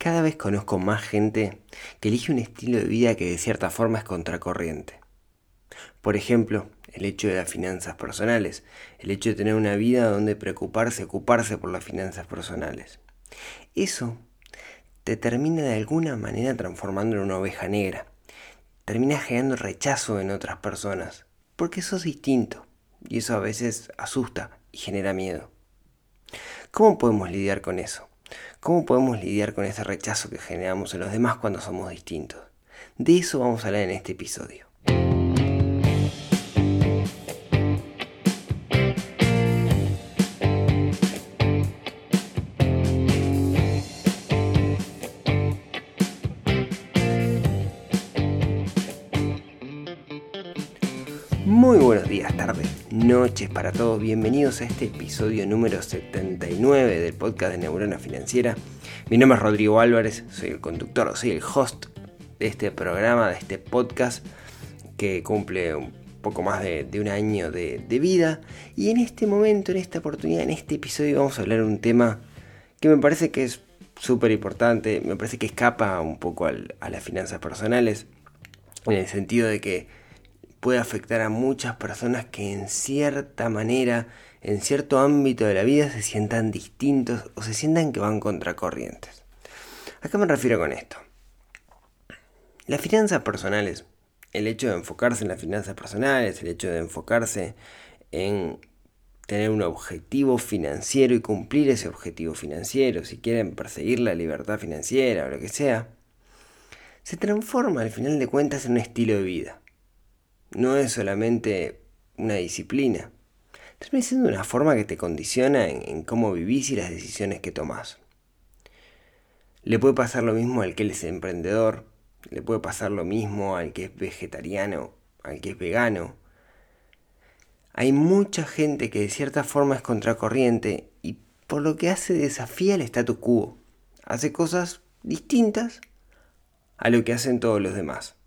Cada vez conozco más gente que elige un estilo de vida que de cierta forma es contracorriente. Por ejemplo, el hecho de las finanzas personales, el hecho de tener una vida donde preocuparse, ocuparse por las finanzas personales. Eso te termina de alguna manera transformando en una oveja negra. Termina generando rechazo en otras personas, porque sos distinto, y eso a veces asusta y genera miedo. ¿Cómo podemos lidiar con eso? ¿Cómo podemos lidiar con ese rechazo que generamos en los demás cuando somos distintos? De eso vamos a hablar en este episodio. Muy buenos días, tardes, noches para todos. Bienvenidos a este episodio número 79 del podcast de Neurona Financiera. Mi nombre es Rodrigo Álvarez, soy el conductor, soy el host de este programa, de este podcast que cumple un poco más de, un año de, vida. Y en este momento, en esta oportunidad, en este episodio vamos a hablar de un tema que me parece que es súper importante, me parece que escapa un poco a las finanzas personales, en el sentido de que puede afectar a muchas personas que en cierta manera, en cierto ámbito de la vida se sientan distintos o se sientan que van contracorrientes. ¿A qué me refiero con esto? Las finanzas personales, el hecho de enfocarse en las finanzas personales, el hecho de enfocarse en tener un objetivo financiero y cumplir ese objetivo financiero, si quieren perseguir la libertad financiera o lo que sea, se transforma al final de cuentas en un estilo de vida no es solamente una disciplina. Termina siendo una forma que te condiciona en, cómo vivís y las decisiones que tomás. Le puede pasar lo mismo al que es emprendedor, le puede pasar lo mismo al que es vegetariano, al que es vegano. Hay mucha gente que de cierta forma es contracorriente y por lo que hace desafía el statu quo. Hace cosas distintas a lo que hacen todos los demás.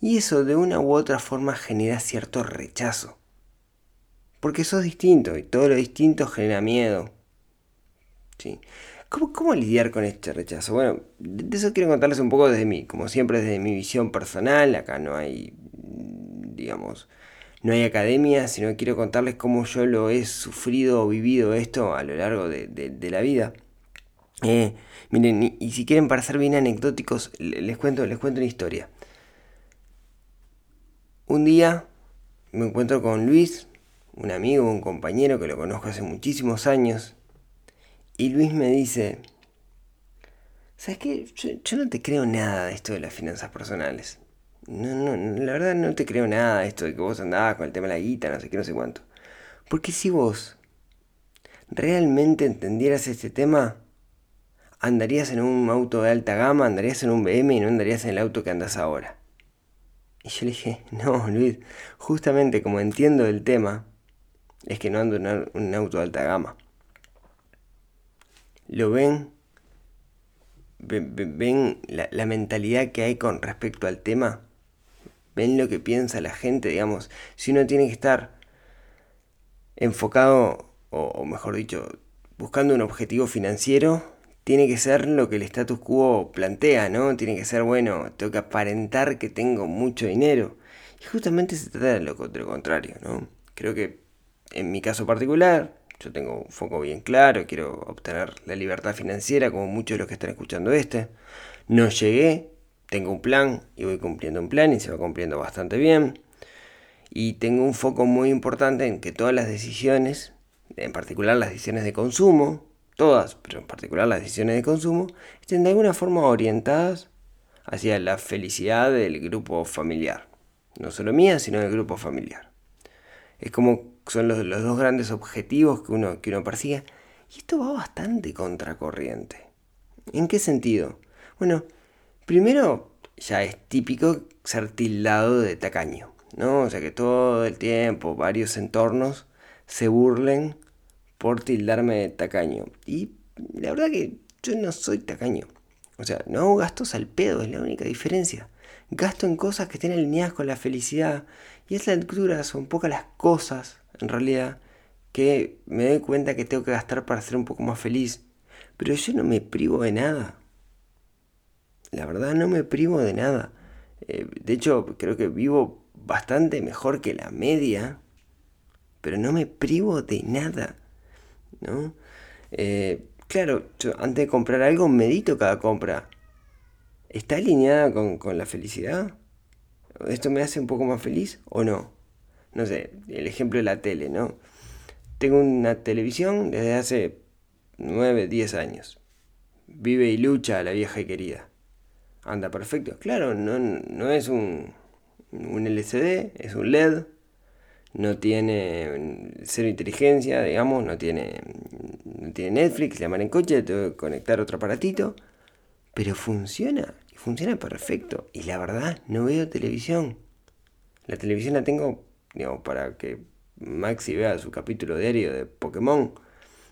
Y eso de una u otra forma genera cierto rechazo. Porque sos distinto y todo lo distinto genera miedo. ¿Sí? ¿Cómo, lidiar con este rechazo? Bueno, de eso quiero contarles un poco desde mí, como siempre desde mi visión personal. Acá no hay, digamos, no hay academia, sino quiero contarles cómo yo lo he sufrido o vivido esto a lo largo de, la vida. Eh, miren, y, si quieren para ser bien anecdóticos, les cuento, les cuento una historia. Un día me encuentro con Luis, un amigo, un compañero que lo conozco hace muchísimos años, y Luis me dice, ¿sabes qué? Yo, no te creo nada de esto de las finanzas personales. No, no, la verdad no te creo nada de esto de que vos andabas con el tema de la guita, no sé qué, no sé cuánto. Porque si vos realmente entendieras este tema, andarías en un auto de alta gama, andarías en un BM y no andarías en el auto que andas ahora. Y yo le dije, no, Luis, justamente como entiendo el tema, es que no ando en un auto de alta gama. ¿Lo ven? ¿Ven, la, mentalidad que hay con respecto al tema? ¿Ven lo que piensa la gente? Digamos, si uno tiene que estar enfocado, o mejor dicho, buscando un objetivo financiero, tiene que ser lo que el status quo plantea, ¿no? Tiene que ser, bueno, tengo que aparentar que tengo mucho dinero. Y justamente se trata de lo, contrario, ¿no? Creo que en mi caso particular, yo tengo un foco bien claro, quiero obtener la libertad financiera como muchos de los que están escuchando este. No llegué, tengo un plan y voy cumpliendo un plan y se va cumpliendo bastante bien. Y tengo un foco muy importante en que todas las decisiones, en particular las decisiones de consumo, todas, pero en particular las decisiones de consumo, estén de alguna forma orientadas hacia la felicidad del grupo familiar. No solo mía, sino del grupo familiar. Es como son los, dos grandes objetivos que uno, que uno persigue. Y esto va bastante contracorriente. ¿En qué sentido? Bueno, primero ya es típico ser tildado de tacaño, ¿no? O sea que todo el tiempo varios entornos se burlen por tildarme de tacaño. Y la verdad que yo no soy tacaño. O sea, no hago gastos al pedo, es la única diferencia. Gasto en cosas que estén alineadas con la felicidad. Y es la altura, son pocas las cosas, en realidad, que me doy cuenta que tengo que gastar para ser un poco más feliz. Pero yo no me privo de nada. La verdad no me privo de nada. Eh, de hecho, creo que vivo bastante mejor que la media, pero no me privo de nada. ¿No? Eh, claro, yo antes de comprar algo medito cada compra. ¿Está alineada con, con la felicidad? ¿Esto me hace un poco más feliz o no? No sé, el ejemplo de la tele, ¿no? Tengo una televisión desde hace 9, 10 años. Vive y lucha la vieja y querida. Anda perfecto. Claro, no, no es un, un LCD, es un LED. No tiene cero inteligencia, digamos, no tiene, no tiene Netflix, llamar en coche, tengo que conectar otro aparatito. Pero funciona, funciona perfecto. Y la verdad, no veo televisión. La televisión la tengo, digamos, para que Maxi vea su capítulo diario de Pokémon.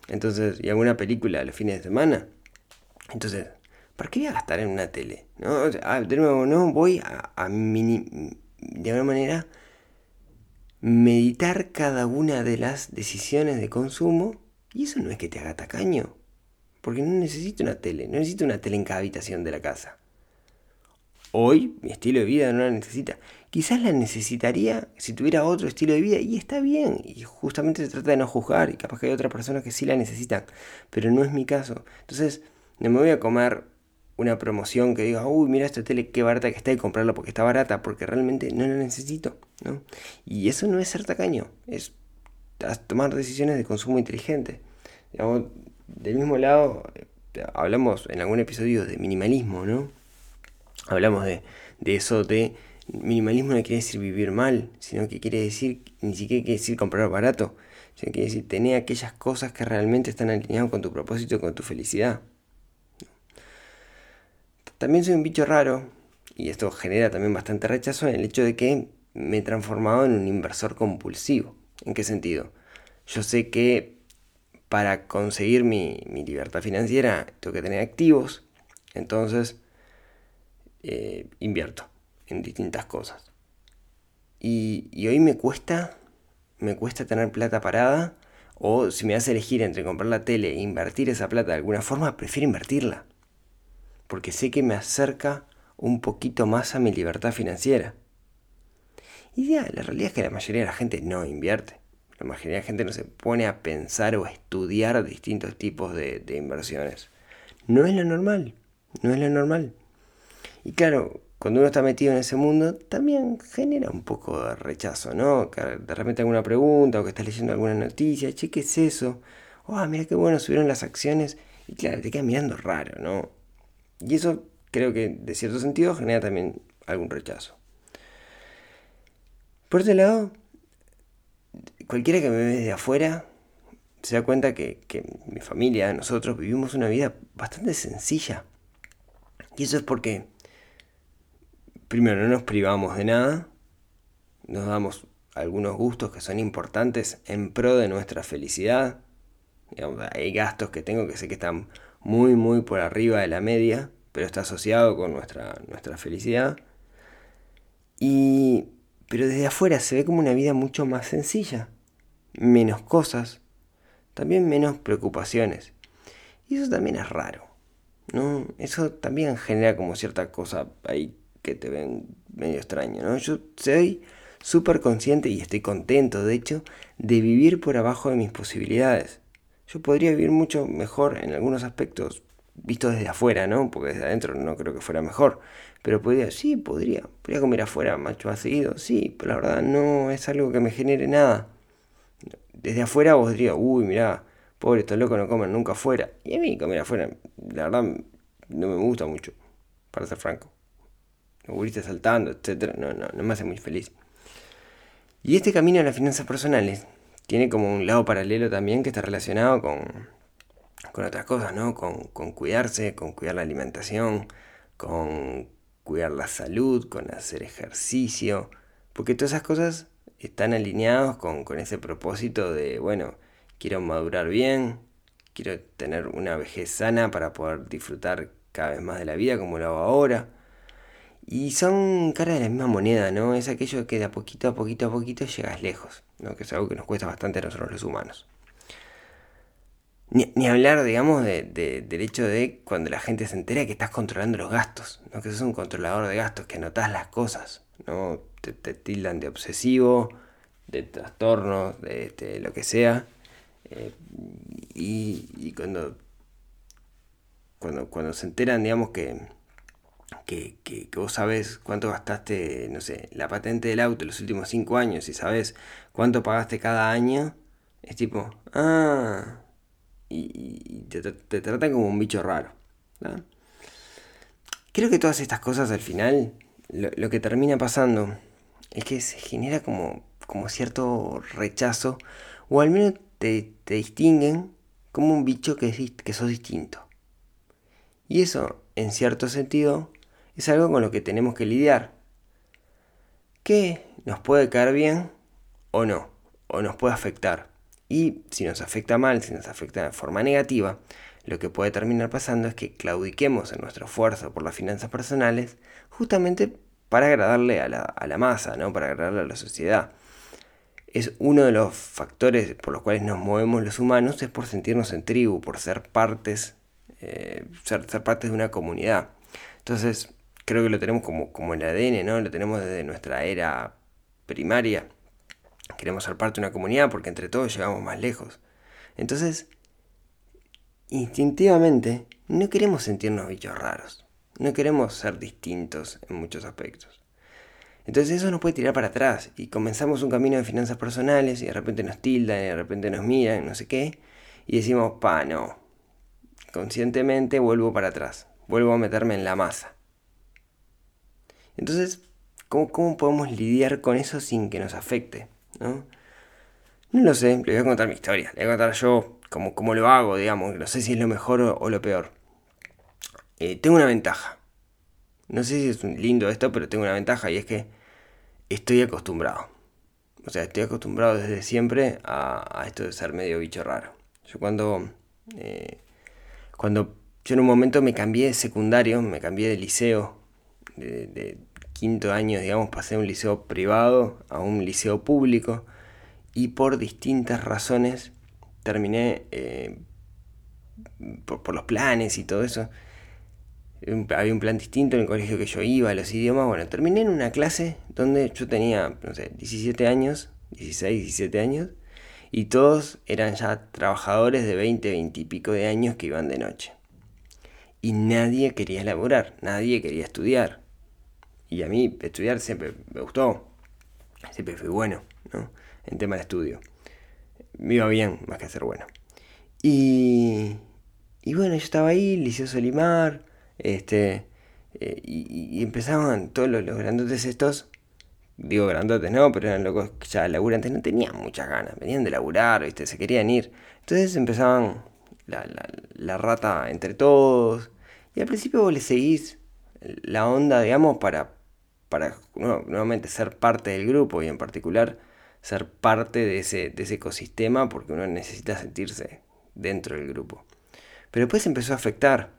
Entonces, y alguna película los fines de semana. Entonces, ¿para qué voy a gastar en una tele? ¿No? de nuevo, no voy a, a mini, de alguna manera meditar cada una de las decisiones de consumo. Y eso no es que te haga tacaño. Porque no necesito una tele, no necesito una tele en cada habitación de la casa. Hoy mi estilo de vida no la necesita. Quizás la necesitaría si tuviera otro estilo de vida y está bien. Y justamente se trata de no juzgar y capaz que hay otras personas que sí la necesitan. Pero no es mi caso. Entonces no me voy a comer una promoción que diga, uy, mira esta tele, qué barata que está y comprarla porque está barata, porque realmente no la necesito. ¿no? Y eso no es ser tacaño, es tomar decisiones de consumo inteligente. Digamos, del mismo lado, eh, hablamos en algún episodio de minimalismo, ¿no? Hablamos de, eso de minimalismo no quiere decir vivir mal, sino que quiere decir, ni siquiera quiere decir comprar barato, sino quiere decir tener aquellas cosas que realmente están alineadas con tu propósito, con tu felicidad. También soy un bicho raro, y esto genera también bastante rechazo en el hecho de que me he transformado en un inversor compulsivo. ¿En qué sentido? Yo sé que para conseguir mi, libertad financiera tengo que tener activos, entonces eh, invierto en distintas cosas. Y, hoy me cuesta, me cuesta tener plata parada, o si me hace elegir entre comprar la tele e invertir esa plata de alguna forma, prefiero invertirla. Porque sé que me acerca un poquito más a mi libertad financiera. Y ya, la realidad es que la mayoría de la gente no invierte. La mayoría de la gente no se pone a pensar o a estudiar distintos tipos de, inversiones. No es lo normal, no es lo normal. Y claro, cuando uno está metido en ese mundo, también genera un poco de rechazo, ¿no? de repente alguna pregunta o que estás leyendo alguna noticia, che, ¿qué es eso? Oh, mira qué bueno, subieron las acciones. Y claro, te quedas mirando raro, ¿no? Y eso creo que de cierto sentido genera también algún rechazo. Por otro lado, cualquiera que me ve desde afuera se da cuenta que, mi familia, nosotros vivimos una vida bastante sencilla. Y eso es porque, primero, no nos privamos de nada, nos damos algunos gustos que son importantes en pro de nuestra felicidad. hay gastos que tengo que sé que están muy, muy por arriba de la media, pero está asociado con nuestra, nuestra felicidad. Y, pero desde afuera se ve como una vida mucho más sencilla menos cosas, también menos preocupaciones. Y eso también es raro, ¿no? Eso también genera como cierta cosa ahí que te ven medio extraño, ¿no? Yo soy súper consciente y estoy contento, de hecho, de vivir por abajo de mis posibilidades. Yo podría vivir mucho mejor en algunos aspectos, visto desde afuera, ¿no? Porque desde adentro no creo que fuera mejor. Pero podría, sí, podría. Podría comer afuera macho más seguido, sí, pero la verdad no es algo que me genere nada desde afuera vos dirías, uy, mirá, pobre, estos locos no comen nunca afuera. Y a mí comer afuera, la verdad, no me gusta mucho, para ser franco. Los saltando, etcétera, no, no, no me hace muy feliz. Y este camino a las finanzas personales tiene como un lado paralelo también que está relacionado con, con otras cosas, ¿no? Con, con cuidarse, con cuidar la alimentación, con cuidar la salud, con hacer ejercicio, porque todas esas cosas están alineados con, ese propósito de, bueno, quiero madurar bien, quiero tener una vejez sana para poder disfrutar cada vez más de la vida como lo hago ahora. Y son cara de la misma moneda, ¿no? Es aquello que de a poquito a poquito a poquito llegas lejos, Que es algo que nos cuesta bastante a nosotros los humanos. Ni, hablar, digamos, de, del hecho de cuando la gente se entera que estás controlando los gastos, ¿no? que sos un controlador de gastos, que anotás las cosas, ¿no? te, tildan de obsesivo, de trastorno, de este, lo que sea. Eh, y, cuando, cuando, cuando se enteran, digamos, que, que, que, vos sabés cuánto gastaste, no sé, la patente del auto los últimos cinco años y sabés cuánto pagaste cada año, es tipo, ah, y, te, tratan como un bicho raro. Creo que todas estas cosas al final, lo, que termina pasando es que se genera como, como cierto rechazo, o al menos te, distinguen como un bicho que, que sos distinto. Y eso, en cierto sentido, es algo con lo que tenemos que lidiar. Que nos puede caer bien o no, o nos puede afectar. Y si nos afecta mal, si nos afecta de forma negativa, lo que puede terminar pasando es que claudiquemos en nuestro esfuerzo por las finanzas personales justamente para agradarle a la, masa, ¿no? para agradarle a la sociedad. Es uno de los factores por los cuales nos movemos los humanos, es por sentirnos en tribu, por ser partes, eh, ser, ser partes de una comunidad. Entonces, creo que lo tenemos como, como el ADN, ¿no? Lo tenemos desde nuestra era primaria. Queremos ser parte de una comunidad porque entre todos llegamos más lejos. Entonces, instintivamente, no queremos sentirnos bichos raros. No queremos ser distintos en muchos aspectos. Entonces eso nos puede tirar para atrás y comenzamos un camino de finanzas personales y de repente nos tildan y de repente nos miran, no sé qué, y decimos, pa, no. Conscientemente vuelvo para atrás, vuelvo a meterme en la masa. Entonces, ¿cómo, ¿cómo, podemos lidiar con eso sin que nos afecte? ¿no? no lo sé, le voy a contar mi historia, le voy a contar yo cómo, cómo lo hago, digamos, no sé si es lo mejor o, lo peor. Eh, tengo una ventaja. No sé si es lindo esto, pero tengo una ventaja y es que estoy acostumbrado. O sea, estoy acostumbrado desde siempre a, esto de ser medio bicho raro. Yo cuando, eh, cuando yo en un momento me cambié de secundario, me cambié de liceo de, quinto año, digamos, pasé de un liceo privado a un liceo público y por distintas razones terminé eh, por, los planes y todo eso. Había un plan distinto en el colegio que yo iba, los idiomas. Bueno, terminé en una clase donde yo tenía, no sé, 17 años, 16, 17 años, y todos eran ya trabajadores de 20, 20 y pico de años que iban de noche. Y nadie quería laborar, nadie quería estudiar. Y a mí estudiar siempre me gustó, siempre fui bueno, ¿no? En tema de estudio. Me iba bien, más que ser bueno. Y, y bueno, yo estaba ahí, Liceo Solimar, este, eh, y, empezaban todos los, grandotes estos, digo grandotes no, pero eran locos que ya laburantes, no tenían muchas ganas, venían de laburar, ¿viste? se querían ir. Entonces empezaban la, la, la rata entre todos, y al principio vos le seguís la onda, digamos, para, para nuevamente ser parte del grupo y en particular ser parte de ese, de ese ecosistema porque uno necesita sentirse dentro del grupo. Pero después empezó a afectar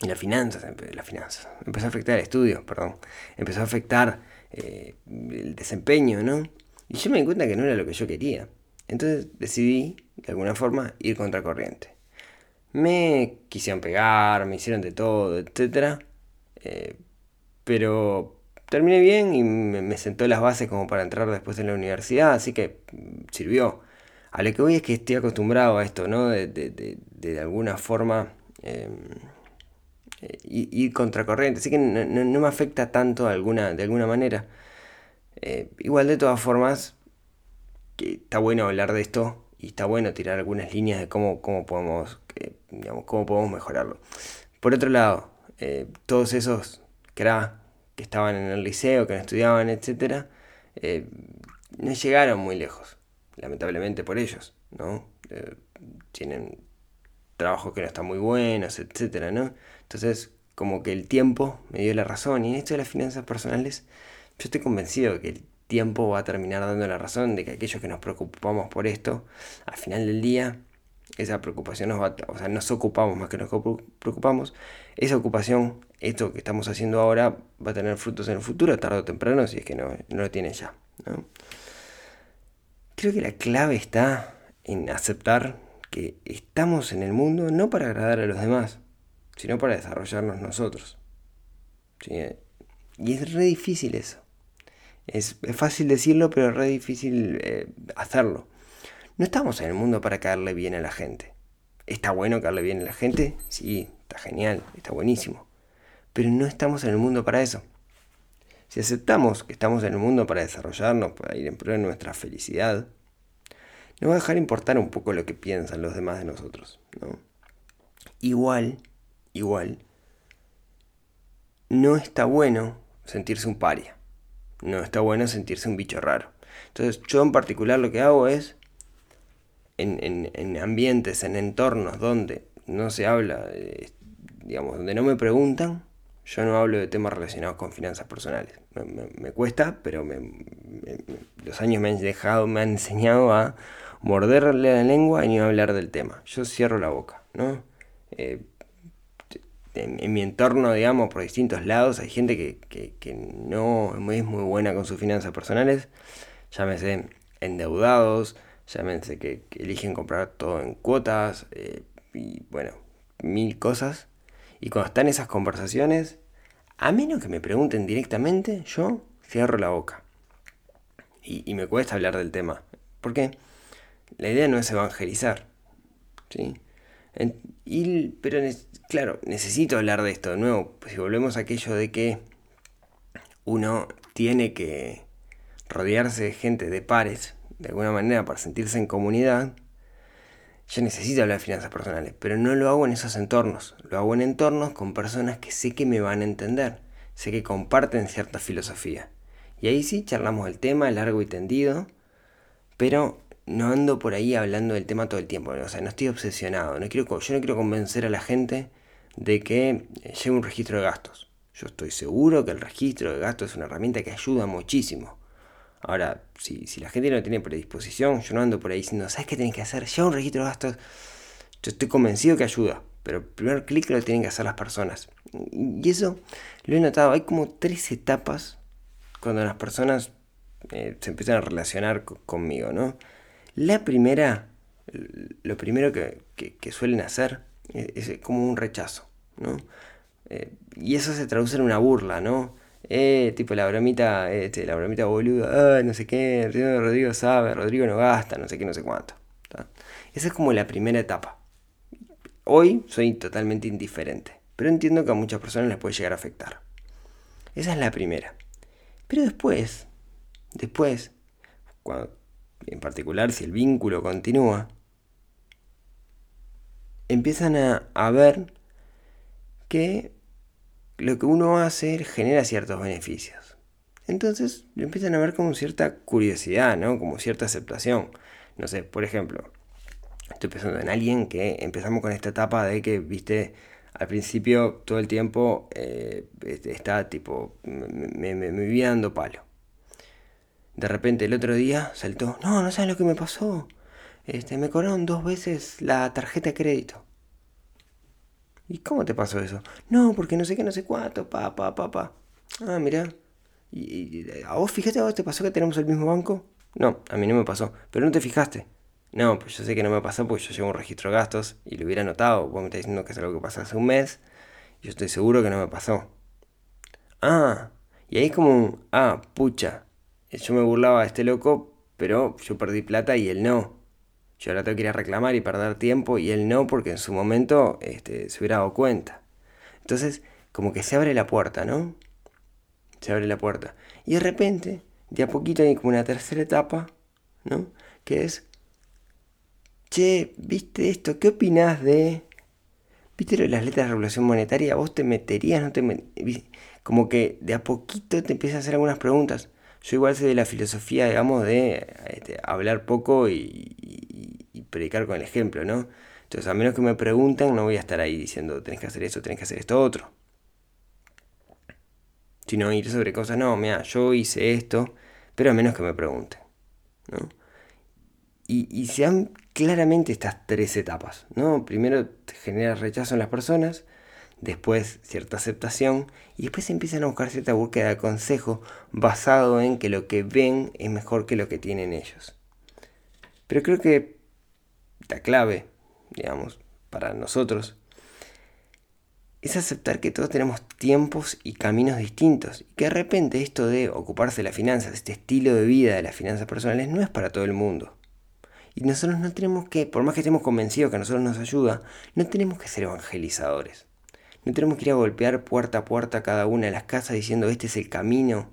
las finanzas, las finanzas, empezó a afectar el estudio, perdón, empezó a afectar eh, el desempeño, ¿no? Y yo me di cuenta que no era lo que yo quería. Entonces decidí, de alguna forma, ir contra corriente. Me quisieron pegar, me hicieron de todo, etc. Eh, pero terminé bien y me, sentó las bases como para entrar después en la universidad, así que mm, sirvió. A lo que voy es que estoy acostumbrado a esto, ¿no? De, de, alguna forma em, eh, ir contracorriente, así que no, me afecta tanto de alguna, de alguna manera. Eh, igual de todas formas, que está bueno hablar de esto y está bueno tirar algunas líneas de cómo, cómo, podemos, digamos, cómo podemos mejorarlo. Por otro lado, todos esos cracks que estaban en el liceo, que no estudiaban, etc., eh, no llegaron muy lejos, lamentablemente por ellos, ¿no? Eh, tienen trabajos que no están muy buenos, etc., ¿no? Entonces, como que el tiempo me dio la razón, y en esto de las finanzas personales, yo estoy convencido de que el tiempo va a terminar dando la razón de que aquellos que nos preocupamos por esto, al final del día, esa preocupación nos va, o sea, nos ocupamos más que nos preocupamos, esa ocupación, esto que estamos haciendo ahora, va a tener frutos en el futuro, tarde o temprano, si es que no, lo tiene ya. Creo que la clave está en aceptar que estamos en el mundo no para agradar a los demás, sino para desarrollarnos nosotros. Y es re difícil eso. Es, fácil decirlo, pero es re difícil eh, hacerlo. No estamos en el mundo para caerle bien a la gente. ¿Está bueno caerle bien a la gente? Sí, está genial, está buenísimo. Pero no estamos en el mundo para eso. Si aceptamos que estamos en el mundo para desarrollarnos, para ir en pro de nuestra felicidad, no va a dejar importar un poco lo que piensan los demás de nosotros. ¿no? Igual, igual, no está bueno sentirse un paria. No está bueno sentirse un bicho raro. Entonces yo en particular lo que hago es, en, ambientes, en entornos donde no se habla, digamos, donde no me preguntan, yo no hablo de temas relacionados con finanzas personales. Me, cuesta, pero los años me han dejado, me han enseñado a morderle la lengua y no hablar del tema. Yo cierro la boca, ¿no? Eh, en, mi entorno, digamos, por distintos lados, hay gente que, no es muy buena con sus finanzas personales, llámese endeudados, llámese que, eligen comprar todo en cuotas, eh, y bueno, mil cosas. Y cuando están esas conversaciones, a menos que me pregunten directamente, yo cierro la boca. Y, me cuesta hablar del tema. ¿Por qué? La idea no es evangelizar. ¿sí? y, pero claro, necesito hablar de esto de nuevo. Si volvemos a aquello de que uno tiene que rodearse de gente de pares, de alguna manera, para sentirse en comunidad, yo necesito hablar de finanzas personales, pero no lo hago en esos entornos. Lo hago en entornos con personas que sé que me van a entender, sé que comparten cierta filosofía. Y ahí sí charlamos el tema largo y tendido, pero no ando por ahí hablando del tema todo el tiempo. O sea, no estoy obsesionado. No quiero, yo no quiero convencer a la gente de que eh, lleve un registro de gastos. Yo estoy seguro que el registro de gastos es una herramienta que ayuda muchísimo. Ahora, si, la gente no tiene predisposición, yo no ando por ahí diciendo, ¿sabes qué tenés que hacer? Lleva un registro de gastos. Yo estoy convencido que ayuda, pero el primer clic lo tienen que hacer las personas. Y eso lo he notado, hay como tres etapas cuando las personas eh, se empiezan a relacionar conmigo, ¿no? La primera, lo primero que, suelen hacer es, como un rechazo, ¿no? Eh, y eso se traduce en una burla, ¿no? Eh, tipo la bromita, este, la bromita boluda, no sé qué, Rodrigo sabe, Rodrigo no gasta, no sé qué, no sé cuánto. Esa es como la primera etapa. Hoy soy totalmente indiferente, pero entiendo que a muchas personas les puede llegar a afectar. Esa es la primera. Pero después, después, en particular si el vínculo continúa, empiezan a, ver que lo que uno hace genera ciertos beneficios. Entonces lo empiezan a ver como cierta curiosidad, ¿no? Como cierta aceptación. No sé, por ejemplo, estoy pensando en alguien que empezamos con esta etapa de que, viste, al principio todo el tiempo eh, está tipo, me, me, me vivía dando palo. De repente el otro día saltó, no, no sabes lo que me pasó. Este, me cobraron dos veces la tarjeta de crédito. ¿Y cómo te pasó eso? No, porque no sé qué, no sé cuánto, pa, pa, pa, pa. Ah, mira. ¿Y, a vos fíjate, a vos te pasó que tenemos el mismo banco? No, a mí no me pasó. Pero no te fijaste. No, pues yo sé que no me pasó porque yo llevo un registro de gastos y lo hubiera notado. Vos me estás diciendo que es algo que pasó hace un mes. Yo estoy seguro que no me pasó. Ah, y ahí es como un, ah, pucha, yo me burlaba de este loco, pero yo perdí plata y él no. Yo ahora tengo que ir reclamar y perder tiempo y él no porque en su momento este, se hubiera dado cuenta. Entonces, como que se abre la puerta, ¿no? Se abre la puerta. Y de repente, de a poquito hay como una tercera etapa, ¿no? Que es, che, ¿viste esto? ¿Qué opinás de... ¿Viste lo de las letras de regulación monetaria? ¿Vos te meterías? ¿No te Como que de a poquito te empiezan a hacer algunas preguntas. Yo igual soy de la filosofía, digamos, de este, hablar poco y, predicar con el ejemplo, ¿no? Entonces, a menos que me pregunten, no voy a estar ahí diciendo, tenés que hacer eso, tenés que hacer esto otro. Sino ir sobre cosas, no, mira, yo hice esto, pero a menos que me pregunten, ¿no? Y, y se dan claramente estas tres etapas, ¿no? Primero te genera rechazo en las personas, después cierta aceptación y después empiezan a buscar cierta búsqueda de consejo basado en que lo que ven es mejor que lo que tienen ellos. Pero creo que la clave digamos, para nosotros, es aceptar que todos tenemos tiempos y caminos distintos y que de repente esto de ocuparse de las finanzas, este estilo de vida de las finanzas personales no es para todo el mundo. Y nosotros no tenemos que, por más que estemos convencidos que a nosotros nos ayuda, no tenemos que ser evangelizadores. No tenemos que ir a golpear puerta a puerta cada una de las casas diciendo este es el camino,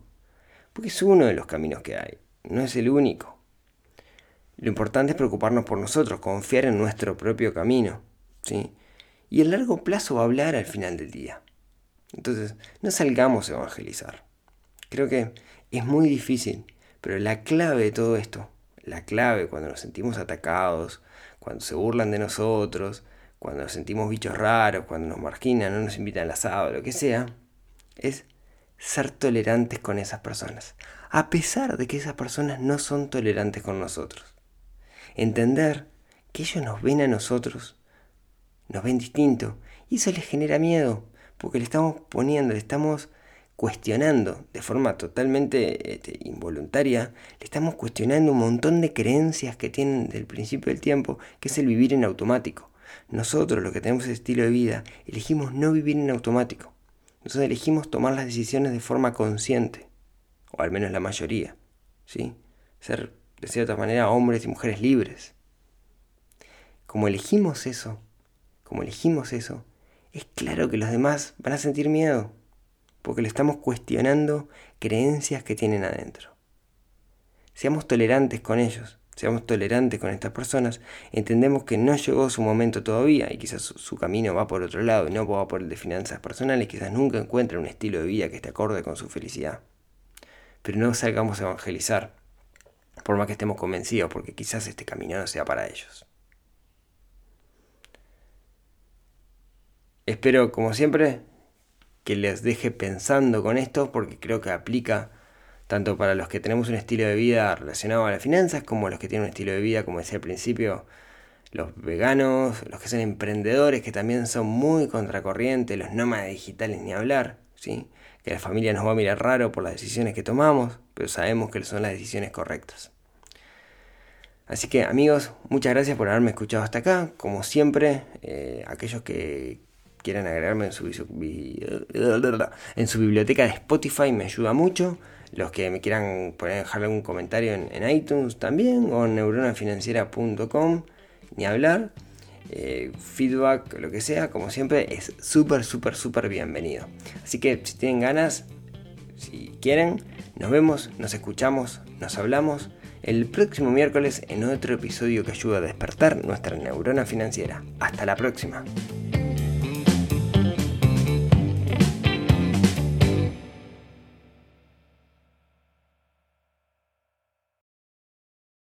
porque es uno de los caminos que hay, no es el único. Lo importante es preocuparnos por nosotros, confiar en nuestro propio camino, ¿sí? Y el largo plazo va a hablar al final del día. Entonces, no salgamos a evangelizar. Creo que es muy difícil, pero la clave de todo esto, la clave cuando nos sentimos atacados, cuando se burlan de nosotros, cuando nos sentimos bichos raros, cuando nos marginan, no nos invitan al asado, lo que sea, es ser tolerantes con esas personas, a pesar de que esas personas no son tolerantes con nosotros. Entender que ellos nos ven a nosotros, nos ven distinto, y eso les genera miedo, porque le estamos poniendo, le estamos cuestionando de forma totalmente este, involuntaria, le estamos cuestionando un montón de creencias que tienen del principio del tiempo, que es el vivir en automático. Nosotros, los que tenemos ese estilo de vida, elegimos no vivir en automático. Nosotros elegimos tomar las decisiones de forma consciente, o al menos la mayoría, ¿sí? Ser, de cierta manera, hombres y mujeres libres. Como elegimos eso, como elegimos eso, es claro que los demás van a sentir miedo porque le estamos cuestionando creencias que tienen adentro. Seamos tolerantes con ellos, seamos tolerantes con estas personas, entendemos que no llegó su momento todavía y quizás su, camino va por otro lado y no va por el de finanzas personales, quizás nunca encuentre un estilo de vida que esté acorde con su felicidad. Pero no salgamos a evangelizar, por más que estemos convencidos, porque quizás este camino no sea para ellos. Espero, como siempre, que les deje pensando con esto porque creo que aplica tanto para los que tenemos un estilo de vida relacionado a las finanzas como los que tienen un estilo de vida, como decía al principio, los veganos, los que son emprendedores, que también son muy contracorrientes, los nómadas digitales ni hablar, ¿sí? que la familia nos va a mirar raro por las decisiones que tomamos, pero sabemos que son las decisiones correctas. Así que amigos, muchas gracias por haberme escuchado hasta acá. Como siempre, eh, aquellos que, quieran agregarme en su, en su biblioteca de Spotify me ayuda mucho. Los que me quieran poner, dejar algún comentario en, iTunes también o en neuronafinanciera.com, ni hablar. Eh, feedback, lo que sea, como siempre, es súper, súper, súper bienvenido. Así que si tienen ganas, si quieren, nos vemos, nos escuchamos, nos hablamos el próximo miércoles en otro episodio que ayuda a despertar nuestra neurona financiera. Hasta la próxima.